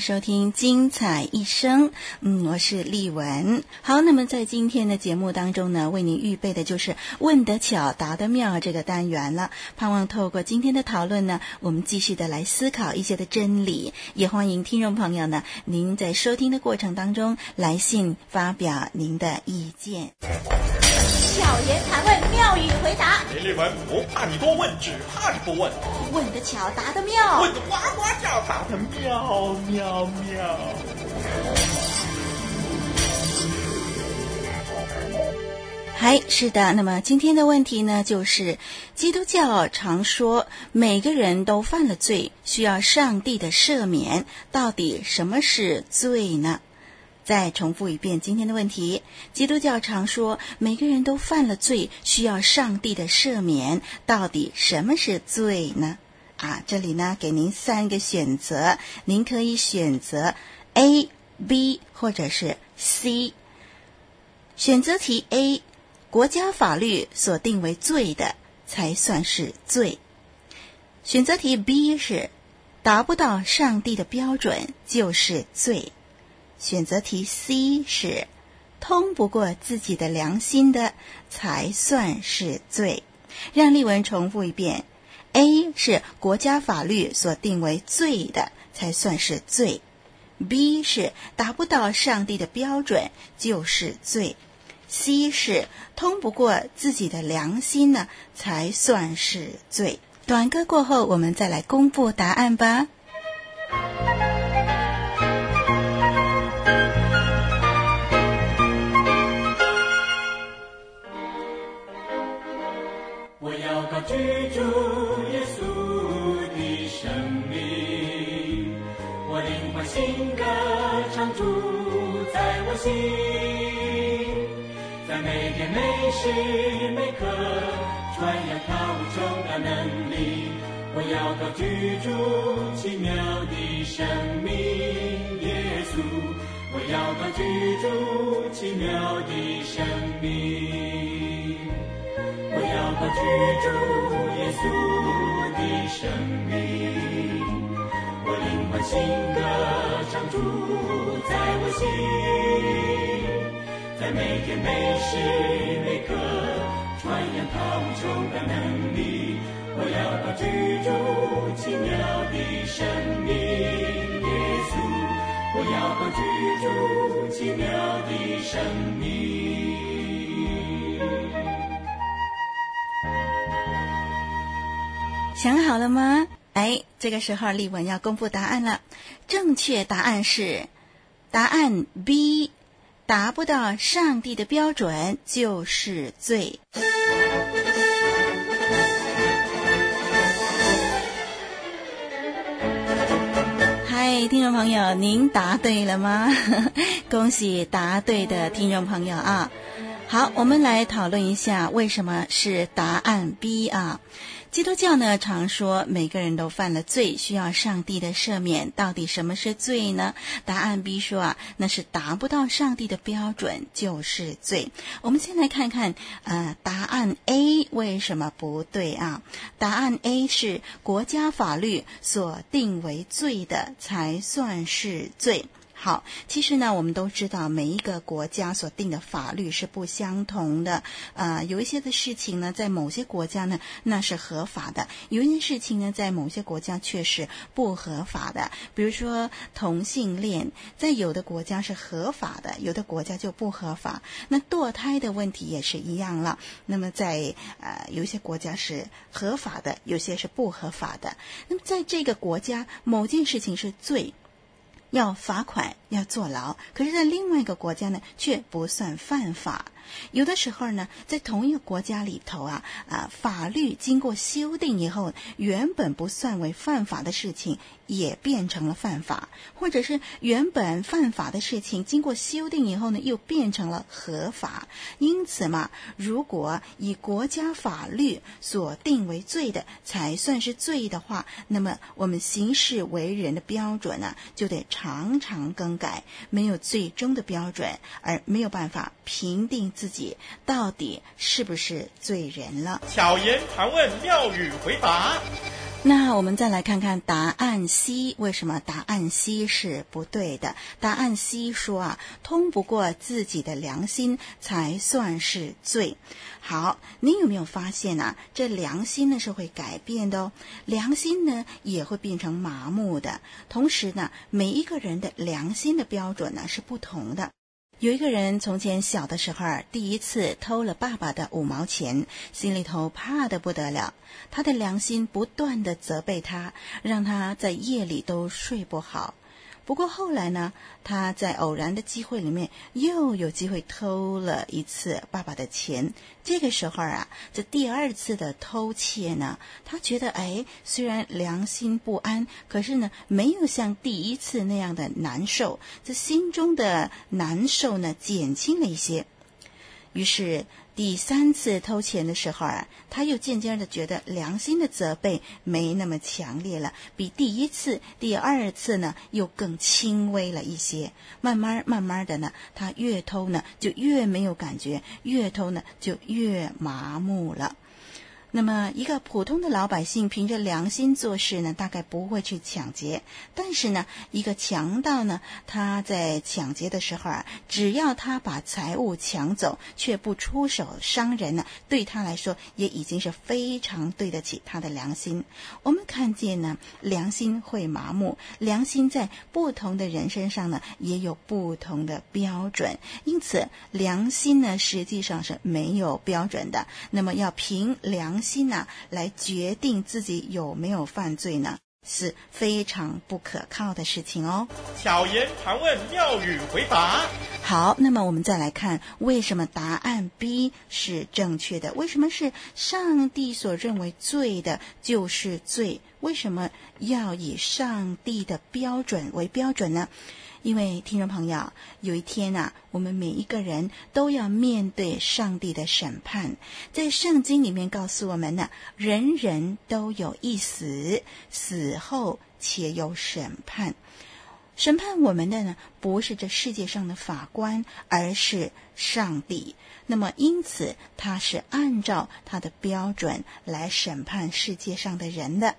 收听《精彩一生》。嗯，我是丽文。好，那么在今天的节目当中呢，为您预备的就是“问得巧，答得妙”这个单元了。盼望透过今天的讨论呢，我们继续的来思考一些的真理。也欢迎听众朋友呢，您在收听的过程当中来信发表您的意见。巧言谈问，妙语回答。林丽文不怕你多问，只怕你不问。问得巧，答得妙。问得呱呱叫，答得妙妙妙。嗨，是的。那么今天的问题呢，就是基督教常说每个人都犯了罪，需要上帝的赦免。到底什么是罪呢？再重复一遍今天的问题：基督教常说每个人都犯了罪，需要上帝的赦免。到底什么是罪呢？啊，这里呢给您三个选择，您可以选择 A、B 或者是 C。选择题 A：国家法律所定为罪的才算是罪。选择题 B 是达不到上帝的标准就是罪。选择题 C 是通不过自己的良心的才算是罪。让丽文重复一遍：A 是国家法律所定为罪的才算是罪；B 是达不到上帝的标准就是罪；C 是通不过自己的良心呢才算是罪。短歌过后，我们再来公布答案吧。居住耶稣的生命，我灵魂新歌唱出在我心，在每天每时每刻传扬他无穷大能力。我要高居住奇妙的生命，耶稣，我要高居住奇妙的生命。我要把居住耶稣的生命，我灵魂新歌唱主在我心，在每天每时每刻传扬他无穷的能力。我要把居住奇妙的生命，耶稣，我要把居住奇妙的生命。想好了吗？哎，这个时候丽文要公布答案了。正确答案是答案 B，达不到上帝的标准就是罪。嗨，听众朋友，您答对了吗？恭喜答对的听众朋友啊！好，我们来讨论一下为什么是答案 B 啊？基督教呢，常说每个人都犯了罪，需要上帝的赦免。到底什么是罪呢？答案 B 说啊，那是达不到上帝的标准就是罪。我们先来看看，呃，答案 A 为什么不对啊？答案 A 是国家法律所定为罪的才算是罪。好，其实呢，我们都知道每一个国家所定的法律是不相同的。呃，有一些的事情呢，在某些国家呢，那是合法的；有一些事情呢，在某些国家却是不合法的。比如说同性恋，在有的国家是合法的，有的国家就不合法。那堕胎的问题也是一样了。那么在呃，有一些国家是合法的，有些是不合法的。那么在这个国家，某件事情是罪。要罚款，要坐牢，可是，在另外一个国家呢，却不算犯法。有的时候呢，在同一个国家里头啊，啊，法律经过修订以后，原本不算为犯法的事情，也变成了犯法；或者是原本犯法的事情，经过修订以后呢，又变成了合法。因此嘛，如果以国家法律所定为罪的才算是罪的话，那么我们行事为人的标准呢，就得常常更改，没有最终的标准，而没有办法评定。自己到底是不是罪人了？巧言盘问，妙语回答。那我们再来看看答案 C，为什么答案 C 是不对的？答案 C 说啊，通不过自己的良心才算是罪。好，你有没有发现啊？这良心呢是会改变的哦，良心呢也会变成麻木的。同时呢，每一个人的良心的标准呢是不同的。有一个人从前小的时候，第一次偷了爸爸的五毛钱，心里头怕的不得了。他的良心不断的责备他，让他在夜里都睡不好。不过后来呢，他在偶然的机会里面又有机会偷了一次爸爸的钱。这个时候啊，这第二次的偷窃呢，他觉得哎，虽然良心不安，可是呢，没有像第一次那样的难受，这心中的难受呢，减轻了一些。于是。第三次偷钱的时候啊，他又渐渐的觉得良心的责备没那么强烈了，比第一次、第二次呢又更轻微了一些。慢慢慢慢的呢，他越偷呢就越没有感觉，越偷呢就越麻木了。那么，一个普通的老百姓凭着良心做事呢，大概不会去抢劫。但是呢，一个强盗呢，他在抢劫的时候啊，只要他把财物抢走，却不出手伤人呢，对他来说也已经是非常对得起他的良心。我们看见呢，良心会麻木，良心在不同的人身上呢，也有不同的标准。因此，良心呢，实际上是没有标准的。那么，要凭良心呢，来决定自己有没有犯罪呢，是非常不可靠的事情哦。巧言盘问，妙语回答。好，那么我们再来看，为什么答案 B 是正确的？为什么是上帝所认为罪的就是罪？为什么要以上帝的标准为标准呢？因为听众朋友，有一天呐、我们每一个人都要面对上帝的审判。在圣经里面告诉我们呢，人人都有一死，死后且有审判。审判我们的呢，不是这世界上的法官，而是上帝。那么，因此他是按照他的标准来审判世界上的人的。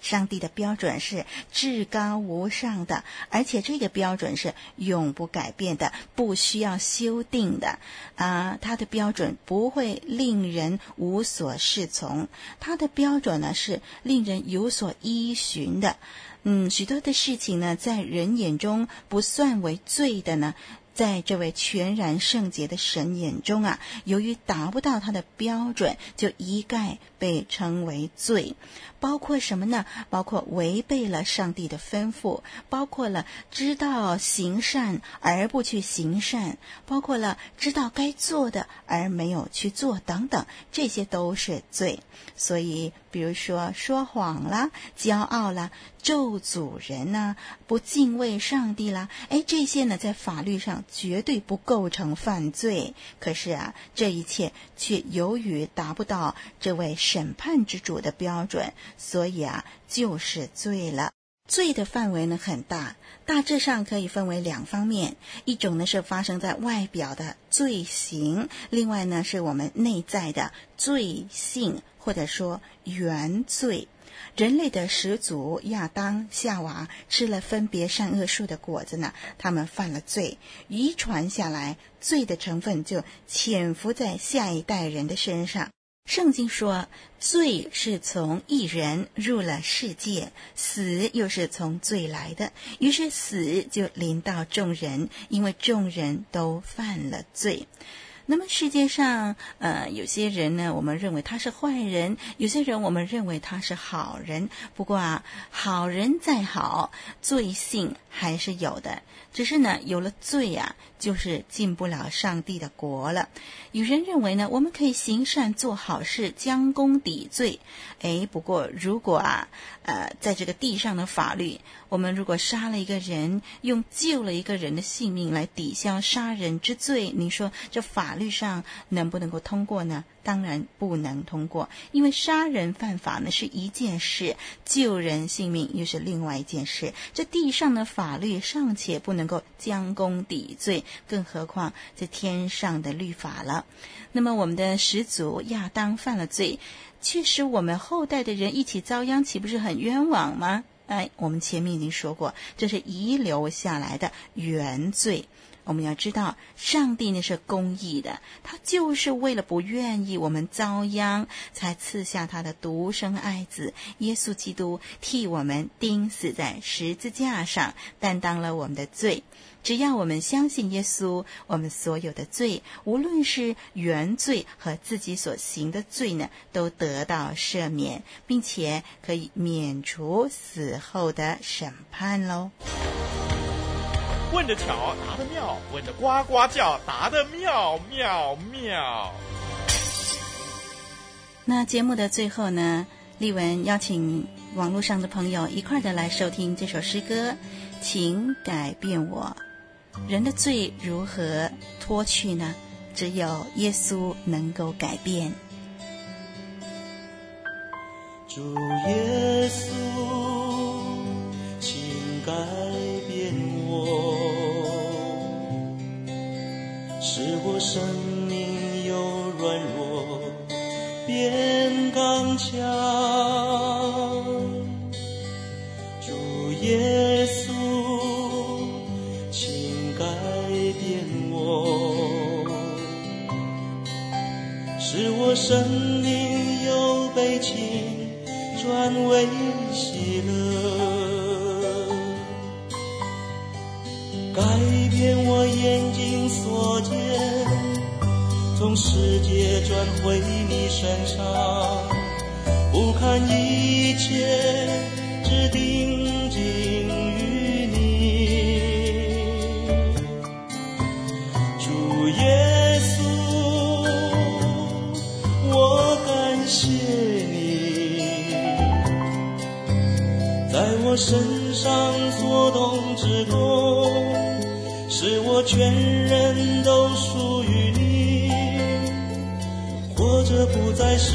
上帝的标准是至高无上的，而且这个标准是永不改变的，不需要修订的。啊，他的标准不会令人无所适从，他的标准呢是令人有所依循的。嗯，许多的事情呢，在人眼中不算为罪的呢。在这位全然圣洁的神眼中啊，由于达不到他的标准，就一概被称为罪。包括什么呢？包括违背了上帝的吩咐，包括了知道行善而不去行善，包括了知道该做的而没有去做等等，这些都是罪。所以，比如说说谎啦、骄傲啦、咒诅人呐、不敬畏上帝啦，哎，这些呢，在法律上绝对不构成犯罪。可是啊，这一切却由于达不到这位审判之主的标准，所以啊，就是罪了。罪的范围呢很大，大致上可以分为两方面：一种呢是发生在外表的罪行，另外呢是我们内在的罪性。或者说原罪，人类的始祖亚当、夏娃吃了分别善恶树的果子呢，他们犯了罪，遗传下来，罪的成分就潜伏在下一代人的身上。圣经说，罪是从一人入了世界，死又是从罪来的，于是死就临到众人，因为众人都犯了罪。那么世界上，呃，有些人呢，我们认为他是坏人；有些人我们认为他是好人。不过啊，好人再好，罪性还是有的。只是呢，有了罪呀、啊，就是进不了上帝的国了。有人认为呢，我们可以行善做好事，将功抵罪。哎，不过如果啊，呃，在这个地上的法律，我们如果杀了一个人，用救了一个人的性命来抵消杀人之罪，你说这法律上能不能够通过呢？当然不能通过，因为杀人犯法呢是一件事，救人性命又是另外一件事。这地上的法律尚且不能够将功抵罪，更何况这天上的律法了。那么我们的始祖亚当犯了罪，却使我们后代的人一起遭殃，岂不是很冤枉吗？哎，我们前面已经说过，这是遗留下来的原罪。我们要知道，上帝呢是公义的，他就是为了不愿意我们遭殃，才赐下他的独生爱子耶稣基督，替我们钉死在十字架上，担当了我们的罪。只要我们相信耶稣，我们所有的罪，无论是原罪和自己所行的罪呢，都得到赦免，并且可以免除死后的审判喽。问的巧，答的妙，问的呱呱叫，答的妙妙妙。那节目的最后呢，丽文邀请网络上的朋友一块儿的来收听这首诗歌，请改变我。人的罪如何脱去呢？只有耶稣能够改变。主耶稣，请改变我。使我生命由软弱变刚强，生命由悲情转为喜乐。改变我眼睛所见，从世界转回你身上，不看一切，只定身上所动之功。使我全人都属于你，活着不再是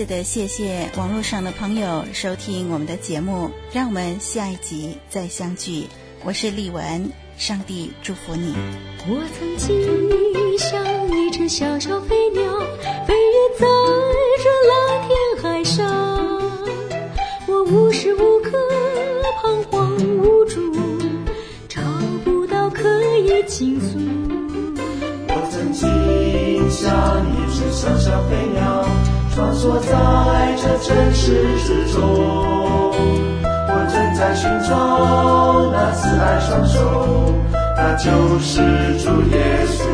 是的，谢谢网络上的朋友收听我们的节目，让我们下一集再相聚。我是丽文，上帝祝福你。我曾经像一只小小飞鸟，飞越在这蓝天海上，我无时无刻彷徨无助，找不到可以倾诉。我曾经像一只小小飞鸟。穿梭在这城市之中，我正在寻找那慈爱双手，那就是主耶稣。